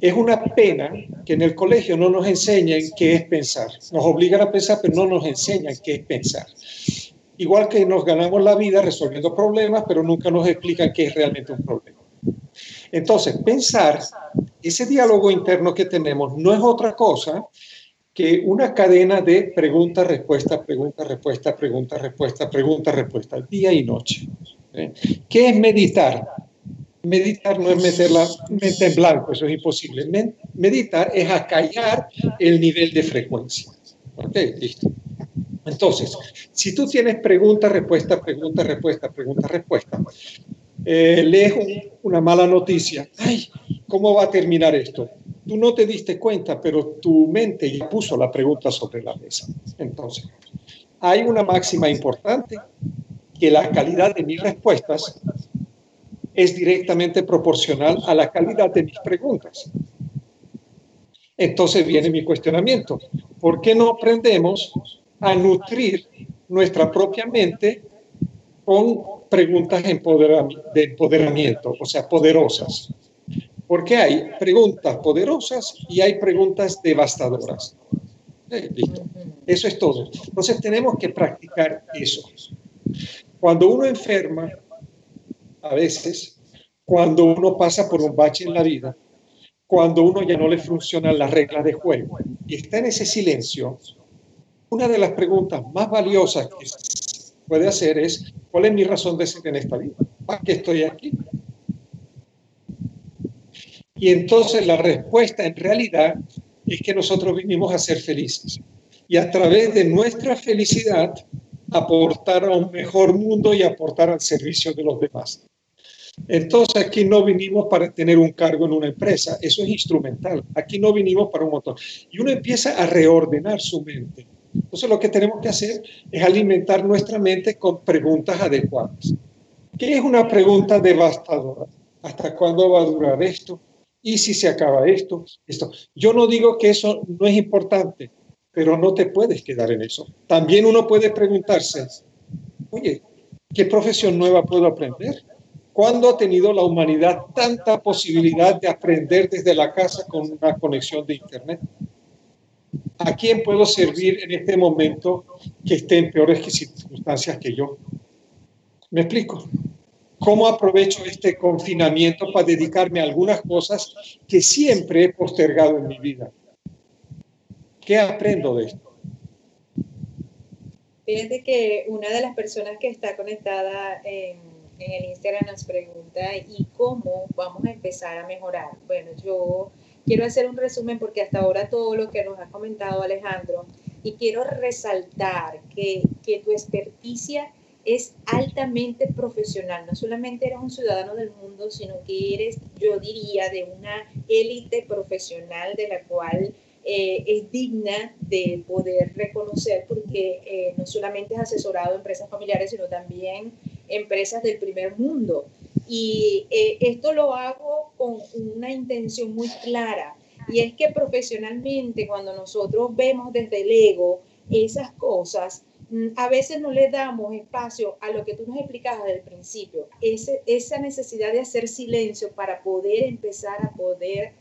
Es una pena que en el colegio no nos enseñen qué es pensar. Nos obligan a pensar, pero no nos enseñan qué es pensar. Igual que nos ganamos la vida resolviendo problemas, pero nunca nos explican qué es realmente un problema. Entonces, pensar, ese diálogo interno que tenemos no es otra cosa que una cadena de pregunta, respuesta, pregunta, respuesta, pregunta, respuesta, pregunta, respuesta, día y noche. ¿eh? ¿Qué es meditar? Meditar no es meter la mente en blanco, eso es imposible. Meditar es acallar el nivel de frecuencia. Ok, listo. Entonces, si tú tienes pregunta, respuesta, pregunta, respuesta, pregunta, respuesta, eh, lees una mala noticia, ay, ¿cómo va a terminar esto? Tú no te diste cuenta, pero tu mente ya puso la pregunta sobre la mesa. Entonces, hay una máxima importante, que la calidad de mis respuestas es directamente proporcional a la calidad de mis preguntas. Entonces viene mi cuestionamiento. ¿Por qué no aprendemos a nutrir nuestra propia mente con preguntas de empoderamiento, o sea, poderosas? Porque hay preguntas poderosas y hay preguntas devastadoras. Eh, eso es todo. Entonces tenemos que practicar eso. Cuando uno enferma, a veces, cuando uno pasa por un bache en la vida, cuando uno ya no le funcionan las reglas de juego y está en ese silencio, una de las preguntas más valiosas que puede hacer es, ¿cuál es mi razón de ser en esta vida? ¿Para qué estoy aquí? Y entonces la respuesta en realidad es que nosotros vinimos a ser felices. Y a través de nuestra felicidad aportar a un mejor mundo y aportar al servicio de los demás. Entonces aquí no vinimos para tener un cargo en una empresa, eso es instrumental. Aquí no vinimos para un motor. Y uno empieza a reordenar su mente. Entonces lo que tenemos que hacer es alimentar nuestra mente con preguntas adecuadas. ¿Qué es una pregunta devastadora? ¿Hasta cuándo va a durar esto? ¿Y si se acaba esto? Esto. Yo no digo que eso no es importante, pero no te puedes quedar en eso. También uno puede preguntarse, oye, ¿qué profesión nueva puedo aprender? ¿Cuándo ha tenido la humanidad tanta posibilidad de aprender desde la casa con una conexión de Internet? ¿A quién puedo servir en este momento que esté en peores circunstancias que yo? ¿Me explico? ¿Cómo aprovecho este confinamiento para dedicarme a algunas cosas que siempre he postergado en mi vida? ¿Qué aprendo de esto? Fíjate que una de las personas que está conectada en en el Instagram nos pregunta, ¿y cómo vamos a empezar a mejorar? Bueno, yo quiero hacer un resumen porque hasta ahora todo lo que nos ha comentado Alejandro, y quiero resaltar que, que tu experticia es altamente profesional, no solamente eres un ciudadano del mundo, sino que eres, yo diría, de una élite profesional de la cual eh, es digna de poder reconocer porque eh, no solamente es asesorado a empresas familiares, sino también empresas del primer mundo. Y eh, esto lo hago con una intención muy clara, y es que profesionalmente cuando nosotros vemos desde el ego esas cosas, mm, a veces no le damos espacio a lo que tú nos explicabas desde el principio, esa necesidad de hacer silencio para poder empezar a poder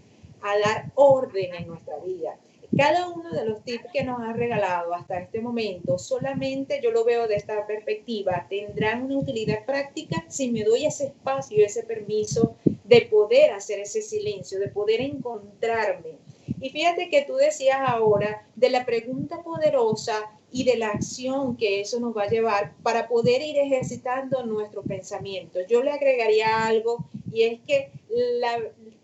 a dar orden en nuestra vida. Cada uno de los tips que nos ha regalado hasta este momento, solamente yo lo veo de esta perspectiva, tendrán una utilidad práctica si me doy ese espacio, ese permiso de poder hacer ese silencio, de poder encontrarme. Y fíjate que tú decías ahora de la pregunta poderosa y de la acción que eso nos va a llevar para poder ir ejercitando nuestro pensamiento. Yo le agregaría algo y es que la,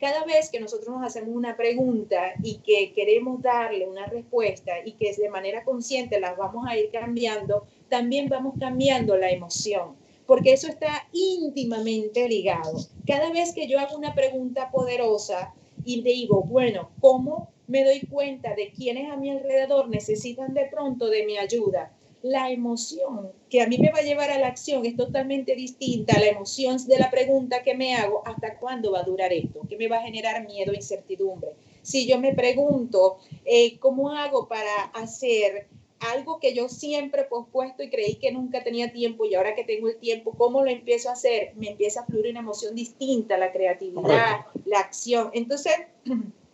cada vez que nosotros nos hacemos una pregunta y que queremos darle una respuesta y que de manera consciente las vamos a ir cambiando, también vamos cambiando la emoción, porque eso está íntimamente ligado. Cada vez que yo hago una pregunta poderosa y digo, bueno, ¿cómo me doy cuenta de quienes a mi alrededor necesitan de pronto de mi ayuda? La emoción que a mí me va a llevar a la acción es totalmente distinta a la emoción de la pregunta que me hago, ¿hasta cuándo va a durar esto? ¿Qué me va a generar miedo e incertidumbre? Si yo me pregunto, eh, ¿cómo hago para hacer algo que yo siempre he pospuesto y creí que nunca tenía tiempo y ahora que tengo el tiempo, ¿cómo lo empiezo a hacer? Me empieza a fluir una emoción distinta, la creatividad, la acción. Entonces, <clears throat>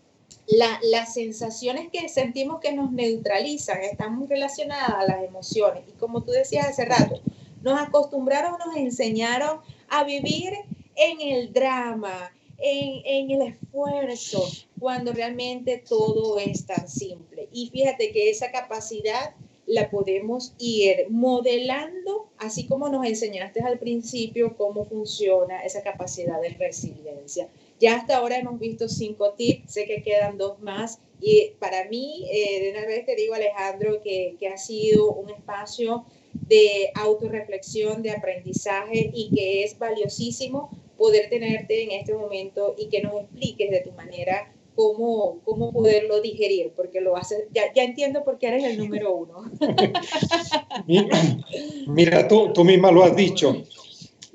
las sensaciones que sentimos que nos neutralizan están muy relacionadas a las emociones. Y como tú decías hace rato, nos acostumbraron, nos enseñaron a vivir en el drama, en, en, el esfuerzo, cuando realmente todo es tan simple. Y fíjate que esa capacidad la podemos ir modelando así como nos enseñaste al principio cómo funciona esa capacidad de resiliencia. Ya hasta ahora hemos visto cinco tips, sé que quedan dos más. Y para mí, eh, de una vez te digo, Alejandro, que, que ha sido un espacio de autorreflexión, de aprendizaje y que es valiosísimo poder tenerte en este momento y que nos expliques de tu manera cómo, cómo poderlo digerir, porque lo haces, ya, ya entiendo por qué eres el número uno. <laughs> Mira, tú, tú misma lo has dicho.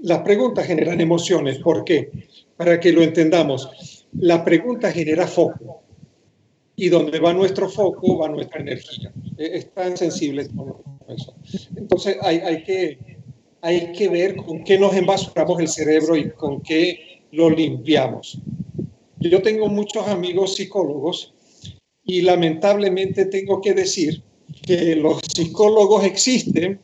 Las preguntas generan emociones. ¿Por qué? Para que lo entendamos. La pregunta genera foco. Y donde va nuestro foco, va nuestra energía. Es tan sensible como eso. Entonces hay, hay, que, hay que ver con qué nos envasuramos el cerebro y con qué lo limpiamos. Yo tengo muchos amigos psicólogos y lamentablemente tengo que decir que los psicólogos existen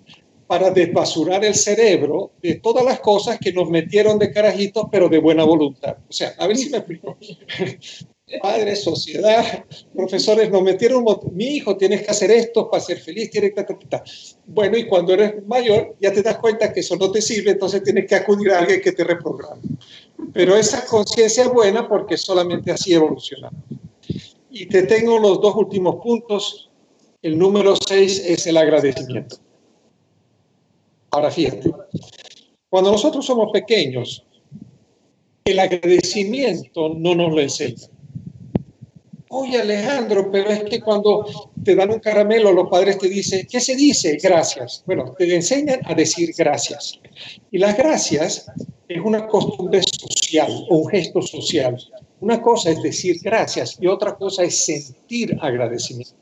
para desbasurar el cerebro de todas las cosas que nos metieron de carajitos, pero de buena voluntad. O sea, a ver si me explico. <laughs> Padres, sociedad, profesores nos metieron, mi hijo, tienes que hacer esto para ser feliz, tienes que... Bueno, y cuando eres mayor ya te das cuenta que eso no te sirve, entonces tienes que acudir a alguien que te reprograme. Pero esa conciencia es buena porque solamente así evolucionamos. Y te tengo los dos últimos puntos. El número seis es el agradecimiento. Ahora fíjate, cuando nosotros somos pequeños, el agradecimiento no nos lo enseña. Oye Alejandro, pero es que cuando te dan un caramelo, los padres te dicen, ¿qué se dice? Gracias. Bueno, te enseñan a decir gracias. Y las gracias es una costumbre social o un gesto social. Una cosa es decir gracias y otra cosa es sentir agradecimiento,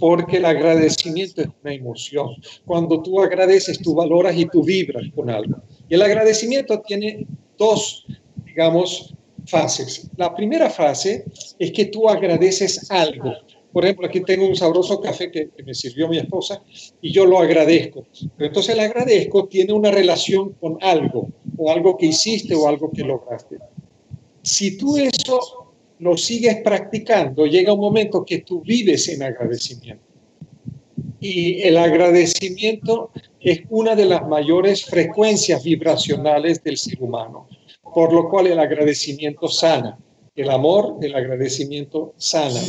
porque el agradecimiento es una emoción. Cuando tú agradeces, tú valoras y tú vibras con algo. Y el agradecimiento tiene dos, digamos, fases. La primera fase es que tú agradeces algo. Por ejemplo, aquí tengo un sabroso café que, me sirvió mi esposa y yo lo agradezco. Pero entonces el agradezco tiene una relación con algo, o algo que hiciste o algo que lograste. Si tú eso lo sigues practicando, llega un momento que tú vives en agradecimiento. Y el agradecimiento es una de las mayores frecuencias vibracionales del ser humano por lo cual el agradecimiento sana. El amor, el agradecimiento sana.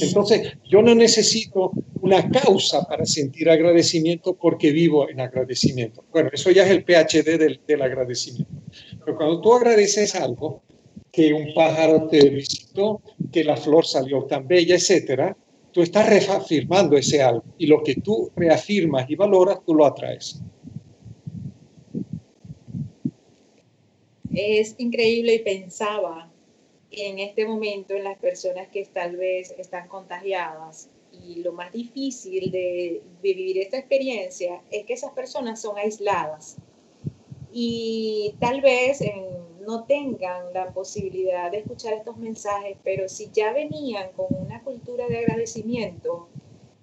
Entonces, yo no necesito una causa para sentir agradecimiento porque vivo en agradecimiento. Bueno, eso ya es el PhD del, del agradecimiento. Pero cuando tú agradeces algo, que un pájaro te visitó, que la flor salió tan bella, etcétera, tú estás reafirmando ese algo. Y lo que tú reafirmas y valoras, tú lo atraes. Es increíble y pensaba en este momento en las personas que tal vez están contagiadas y lo más difícil de, vivir esta experiencia es que esas personas son aisladas y tal vez no tengan la posibilidad de escuchar estos mensajes, pero si ya venían con una cultura de agradecimiento,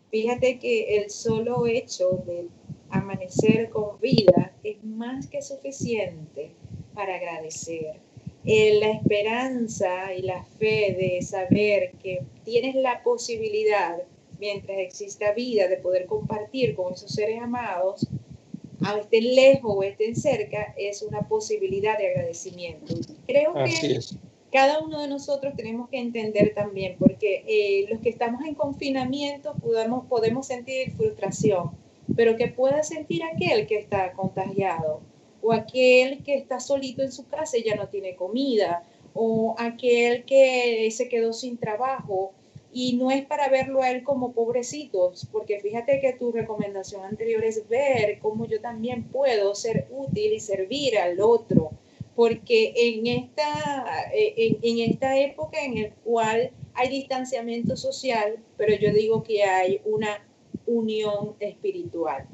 fíjate que el solo hecho de amanecer con vida es más que suficiente para agradecer. Eh, la esperanza y la fe de saber que tienes la posibilidad, mientras exista vida, de poder compartir con esos seres amados, estén lejos o estén cerca, es una posibilidad de agradecimiento. Creo que cada uno de nosotros tenemos que entender también, porque eh, los que estamos en confinamiento podemos, podemos sentir frustración, pero que pueda sentir aquel que está contagiado o aquel que está solito en su casa y ya no tiene comida, o aquel que se quedó sin trabajo y no es para verlo a él como pobrecitos, porque fíjate que tu recomendación anterior es ver cómo yo también puedo ser útil y servir al otro, porque en esta, en, en esta época en la cual hay distanciamiento social, pero yo digo que hay una unión espiritual.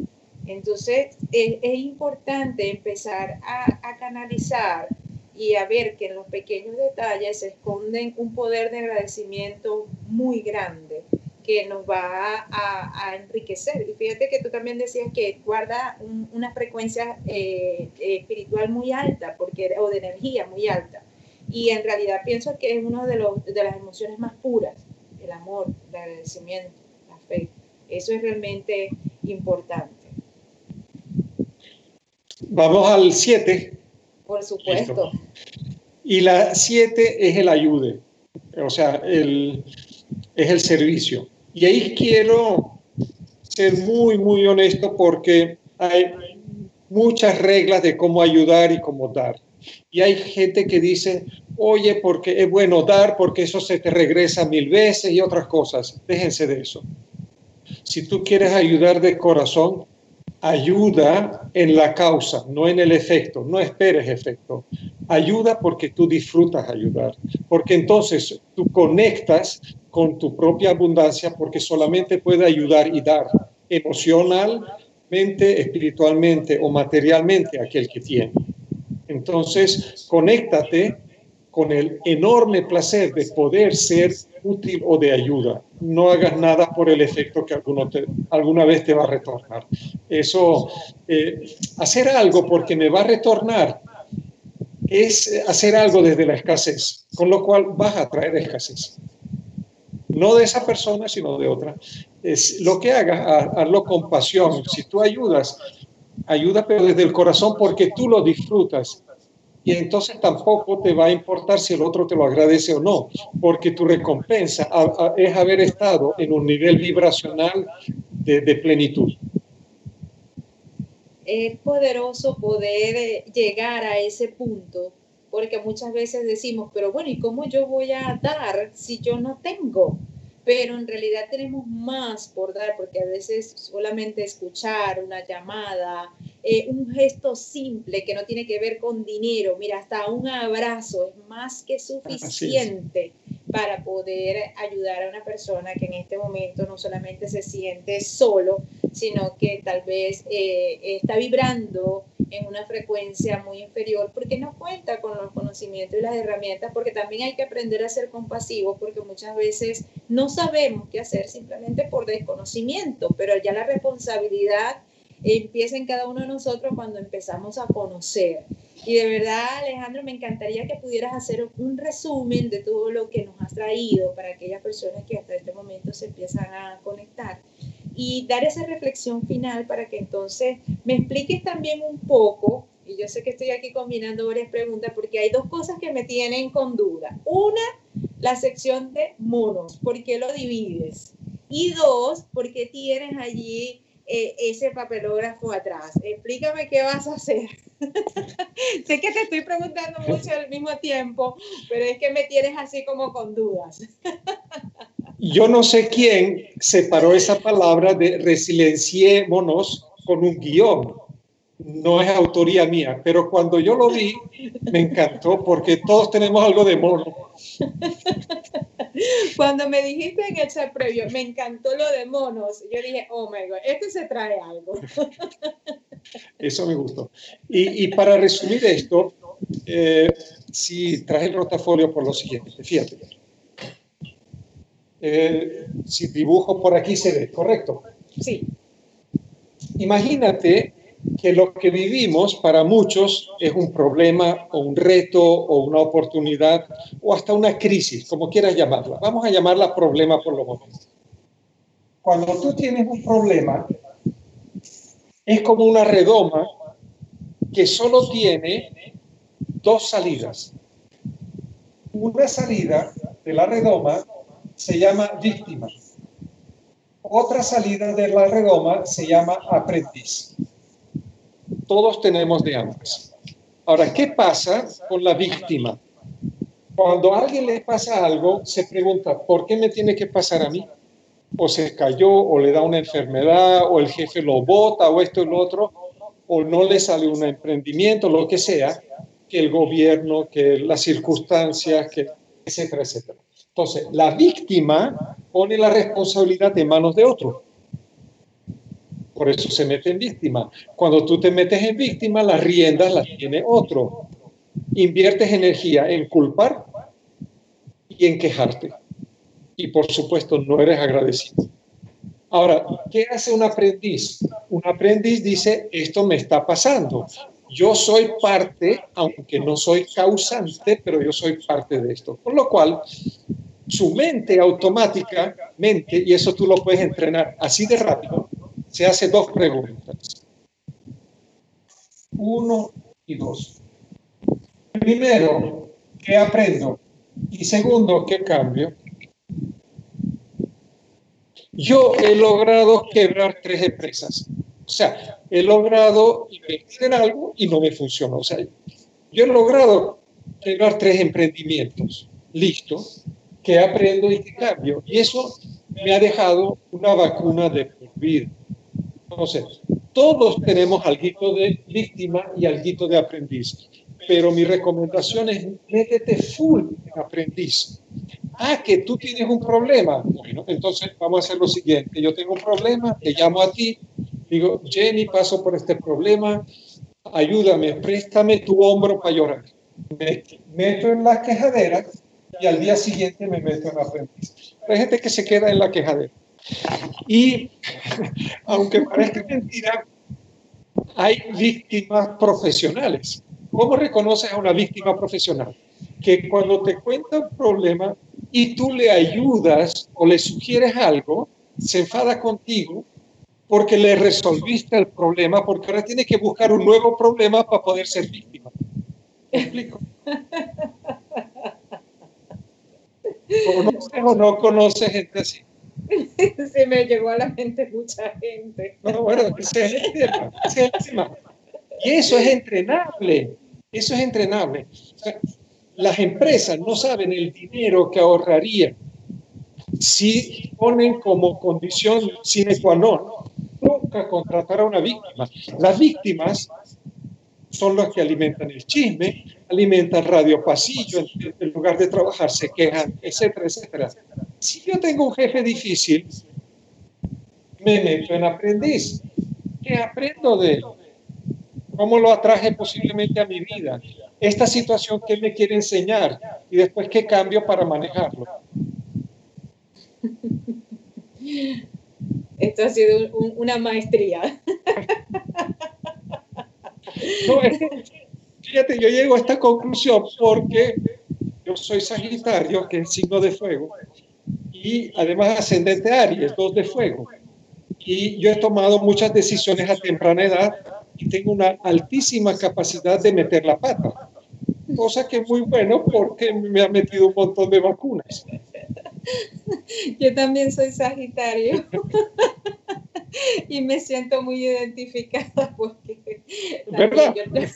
Entonces, es, importante empezar a, canalizar y a ver que en los pequeños detalles se esconden un poder de agradecimiento muy grande que nos va a, enriquecer. Y fíjate que tú también decías que guarda una frecuencia eh, espiritual muy alta porque, o de energía muy alta. Y en realidad pienso que es una de, de las emociones más puras, el amor, el agradecimiento, la fe. Eso es realmente importante. Vamos al 7. Por supuesto. Y la 7 es el ayude, o sea, el, es el servicio. Y ahí quiero ser muy, muy honesto porque hay muchas reglas de cómo ayudar y cómo dar. Y hay gente que dice, oye, porque es bueno dar, porque eso se te regresa mil veces y otras cosas. Déjense de eso. Si tú quieres ayudar de corazón, ayuda en la causa, no en el efecto. No esperes efecto. Ayuda porque tú disfrutas ayudar. Porque entonces tú conectas con tu propia abundancia porque solamente puede ayudar y dar emocionalmente, espiritualmente o materialmente a aquel que tiene. Entonces, conéctate con el enorme placer de poder ser útil o de ayuda. No hagas nada por el efecto que alguna vez te va a retornar. Eso, eh, hacer algo porque me va a retornar es hacer algo desde la escasez, con lo cual vas a traer escasez. No de esa persona, sino de otra. Es, lo que hagas, hazlo con pasión. Si tú ayudas, ayuda pero desde el corazón porque tú lo disfrutas y entonces tampoco te va a importar si el otro te lo agradece o no, porque tu recompensa es haber estado en un nivel vibracional de, plenitud. Es poderoso poder eh, llegar a ese punto, porque muchas veces decimos, pero bueno, ¿y cómo yo voy a dar si yo no tengo? Pero en realidad tenemos más por dar, porque a veces solamente escuchar una llamada, eh, un gesto simple que no tiene que ver con dinero, mira, hasta un abrazo es más que suficiente para poder ayudar a una persona que en este momento no solamente se siente solo, sino que tal vez eh, está vibrando en una frecuencia muy inferior porque no cuenta con los conocimientos y las herramientas, porque también hay que aprender a ser compasivos, porque muchas veces no sabemos qué hacer simplemente por desconocimiento, pero ya la responsabilidad empieza cada uno de nosotros cuando empezamos a conocer. Y de verdad, Alejandro, me encantaría que pudieras hacer un resumen de todo lo que nos has traído para aquellas personas que hasta este momento se empiezan a conectar y dar esa reflexión final para que entonces me expliques también un poco, y yo sé que estoy aquí combinando varias preguntas porque hay dos cosas que me tienen con duda. Una, la sección de monos, ¿por qué lo divides? Y dos, ¿por qué tienes allí eh, ese papelógrafo atrás. Explícame qué vas a hacer. <laughs> sé que te estoy preguntando mucho al mismo tiempo, pero es que me tienes así como con dudas. <laughs> Yo no sé quién separó esa palabra de resilienciémonos con un guion. No es autoría mía, pero cuando yo lo vi, me encantó porque todos tenemos algo de mono. <laughs> <laughs> Cuando me dijiste en el chat previo, me encantó lo de monos, yo dije, oh my god, este se trae algo. <laughs> Eso me gustó. Y, para resumir esto, eh, si traje el rotafolio por lo siguiente, fíjate. Eh, si dibujo por aquí se ve, ¿correcto? Sí. Imagínate que lo que vivimos para muchos es un problema o un reto o una oportunidad o hasta una crisis, como quieras llamarla. Vamos a llamarla problema por lo menos. Cuando tú tienes un problema, es como una redoma que solo tiene dos salidas. Una salida de la redoma se llama víctima. Otra salida de la redoma se llama aprendiz todos tenemos de ambas. Ahora, ¿qué pasa con la víctima? Cuando a alguien le pasa algo, se pregunta, ¿por qué me tiene que pasar a mí? O se cayó, o le da una enfermedad, o el jefe lo bota, o esto y lo otro, o no le sale un emprendimiento, lo que sea, que el gobierno, que las circunstancias, que, etcétera, etcétera. Entonces, la víctima pone la responsabilidad en manos de otro. Por eso se mete en víctima. Cuando tú te metes en víctima, las riendas las tiene otro. Inviertes energía en culpar y en quejarte. Y por supuesto no eres agradecido. Ahora, ¿qué hace un aprendiz? Un aprendiz dice, esto me está pasando. Yo soy parte, aunque no soy causante, pero yo soy parte de esto. Por lo cual, su mente automáticamente, y eso tú lo puedes entrenar así de rápido, se hace dos preguntas. uno y dos. Primero, ¿qué aprendo? Y segundo, ¿qué cambio? Yo he logrado quebrar tres empresas. O sea, he logrado invertir en algo y no me funcionó. O sea, yo he logrado quebrar tres emprendimientos. Listo. ¿Qué aprendo y qué cambio? Y eso me ha dejado una vacuna de por. Entonces, todos tenemos algo de víctima y algo de aprendiz, pero mi recomendación es métete full en aprendiz. Ah, que tú tienes un problema. Bueno, entonces vamos a hacer lo siguiente. Yo tengo un problema, te llamo a ti, digo, Jenny, paso por este problema, ayúdame, préstame tu hombro para llorar. Me meto en la quejadera y al día siguiente me meto en aprendiz. Hay gente que se queda en la quejadera. Y <laughs> aunque parezca mentira, hay víctimas profesionales. ¿Cómo reconoces a una víctima profesional? Que cuando te cuenta un problema y tú le ayudas o le sugieres algo, se enfada contigo porque le resolviste el problema, porque ahora tiene que buscar un nuevo problema para poder ser víctima. ¿Me explico? <laughs> ¿Conoces o no conoces gente así? <laughs> Se me llegó a la mente mucha gente. No, bueno, Y eso es entrenable. Eso es entrenable. las empresas no saben el dinero que ahorrarían si ponen como condición sine qua non nunca contratar a una víctima. Las víctimas son los que alimentan el chisme, alimentan radio pasillo, en, lugar de trabajar se quejan, etcétera, etcétera. Si yo tengo un jefe difícil, me meto en aprendiz. ¿Qué aprendo de él? ¿Cómo lo atraje posiblemente a mi vida? Esta situación que me quiere enseñar y después qué cambio para manejarlo. Esto ha sido una maestría. <laughs> No, fíjate, yo llego a esta conclusión porque yo soy Sagitario, que es signo de fuego, y además ascendente Aries, dos de fuego. Y yo he tomado muchas decisiones a temprana edad y tengo una altísima capacidad de meter la pata, cosa que es muy bueno porque me ha metido un montón de vacunas. Yo también soy Sagitario <laughs> y me siento muy identificada porque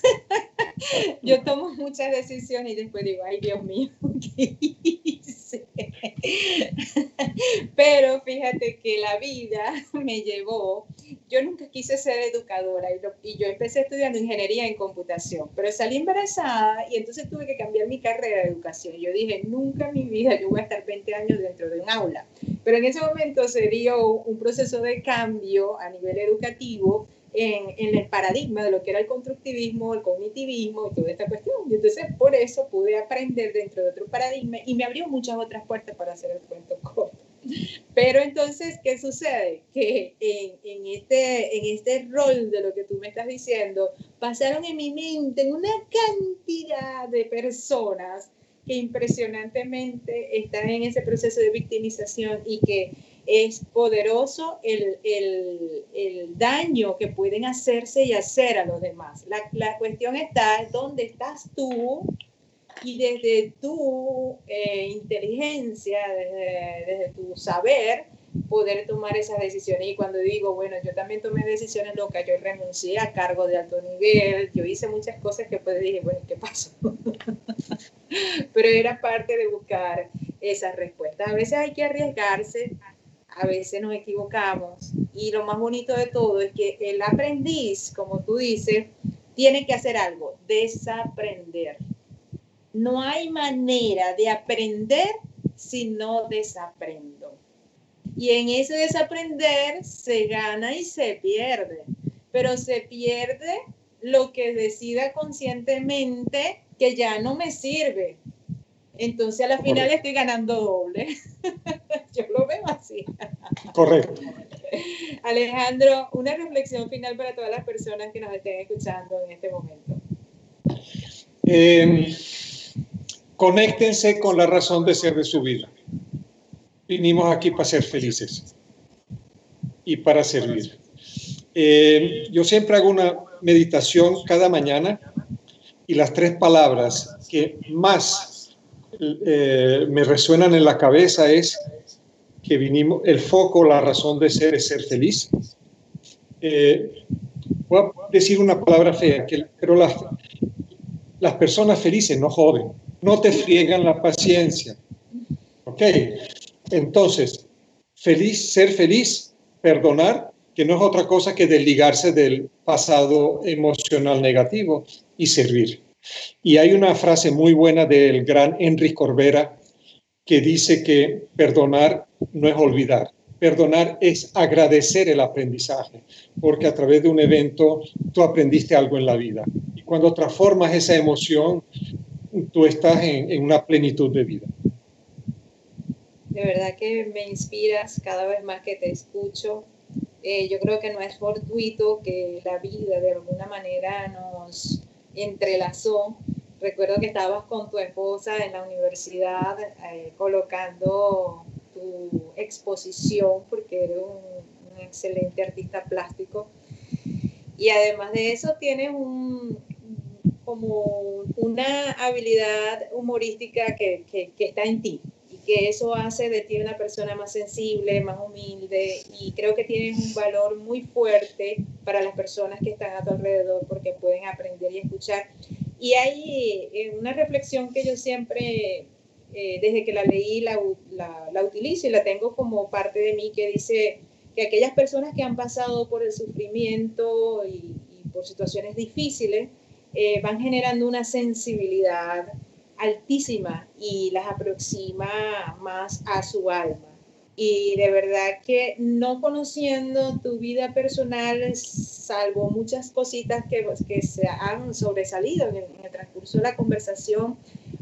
<laughs> Yo, tomo muchas decisiones y después digo, ay Dios mío, <laughs> ¿qué hice? <laughs> Pero fíjate que la vida me llevó, yo nunca quise ser educadora y, y yo empecé estudiando ingeniería en computación, pero salí embarazada y entonces tuve que cambiar mi carrera de educación. Yo dije, nunca en mi vida yo voy a estar 20 años dentro de un aula. Pero en ese momento se dio un proceso de cambio a nivel educativo en, en, el paradigma de lo que era el constructivismo, el cognitivismo y toda esta cuestión. Y entonces por eso pude aprender dentro de otro paradigma y me abrió muchas otras puertas para hacer el cuento corto. Pero entonces, ¿qué sucede? Que en, en, este, en este rol de lo que tú me estás diciendo, pasaron en mi mente una cantidad de personas que impresionantemente están en ese proceso de victimización y que es poderoso el, el, el, daño que pueden hacerse y hacer a los demás. La, la cuestión está dónde estás tú y desde tu eh, inteligencia, desde, desde, tu saber, poder tomar esas decisiones. Y cuando digo, bueno, yo también tomé decisiones locas, yo renuncié a cargo de alto nivel, yo hice muchas cosas que pues dije, bueno, ¿qué pasó? <laughs> Pero era parte de buscar esas respuestas. A veces hay que arriesgarse, a veces nos equivocamos. Y lo más bonito de todo es que el aprendiz, como tú dices, tiene que hacer algo, desaprender. No hay manera de aprender si no desaprendo. Y en ese desaprender se gana y se pierde, pero se pierde lo que decida conscientemente que ya no me sirve. Entonces a la final estoy ganando doble. <laughs> Yo lo veo así. Correcto. Alejandro, una reflexión final para todas las personas que nos estén escuchando en este momento. Eh, conéctense con la razón de ser de su vida. Vinimos aquí para ser felices y para servir. Eh, yo siempre hago una meditación cada mañana y las tres palabras que más eh, me resuenan en la cabeza es que vinimos, el foco, la razón de ser es ser feliz. Eh, voy a decir una palabra fea, que, pero las, las personas felices no joden, no te friegan la paciencia. ¿Ok? Entonces, feliz, ser feliz, perdonar, que no es otra cosa que desligarse del pasado emocional negativo y servir. Y hay una frase muy buena del gran Henry Corbera que dice que perdonar no es olvidar, perdonar es agradecer el aprendizaje, porque a través de un evento tú aprendiste algo en la vida. Y cuando transformas esa emoción, tú estás en, una plenitud de vida. De verdad que me inspiras cada vez más que te escucho. Eh, yo creo que no es fortuito que la vida de alguna manera nos entrelazó. Recuerdo que estabas con tu esposa en la universidad eh, colocando tu exposición porque eres un, excelente artista plástico. Y además de eso tienes un, como una habilidad humorística que, que, que está en ti que eso hace de ti una persona más sensible, más humilde y creo que tienes un valor muy fuerte para las personas que están a tu alrededor porque pueden aprender y escuchar. Y hay eh, una reflexión que yo siempre eh, desde que la leí la, la, utilizo y la tengo como parte de mí, que dice que aquellas personas que han pasado por el sufrimiento y, y por situaciones difíciles eh, van generando una sensibilidad altísima y las aproxima más a su alma. Y de verdad que no conociendo tu vida personal, salvo muchas cositas que, que se han sobresalido en el, en el transcurso de la conversación,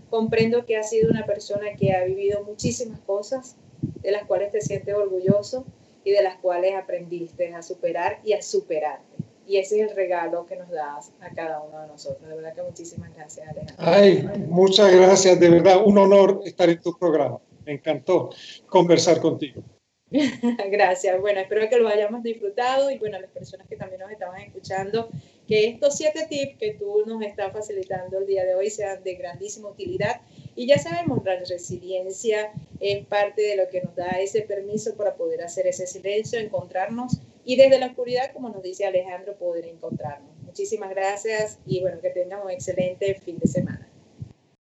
comprendo que has sido una persona que ha vivido muchísimas cosas de las cuales te sientes orgulloso y de las cuales aprendiste a superar y a superarte. Y ese es el regalo que nos das a cada uno de nosotros. De verdad que muchísimas gracias, Alejandro. Ay, muchas gracias. De verdad, un honor estar en tu programa. Me encantó conversar contigo. <laughs> Gracias. Bueno, espero que lo hayamos disfrutado y bueno, las personas que también nos estaban escuchando, que estos siete tips que tú nos estás facilitando el día de hoy sean de grandísima utilidad. Y ya sabemos, la resiliencia es parte de lo que nos da ese permiso para poder hacer ese silencio, encontrarnos y desde la oscuridad, como nos dice Alejandro, poder encontrarnos. Muchísimas gracias y bueno, que tengan un excelente fin de semana.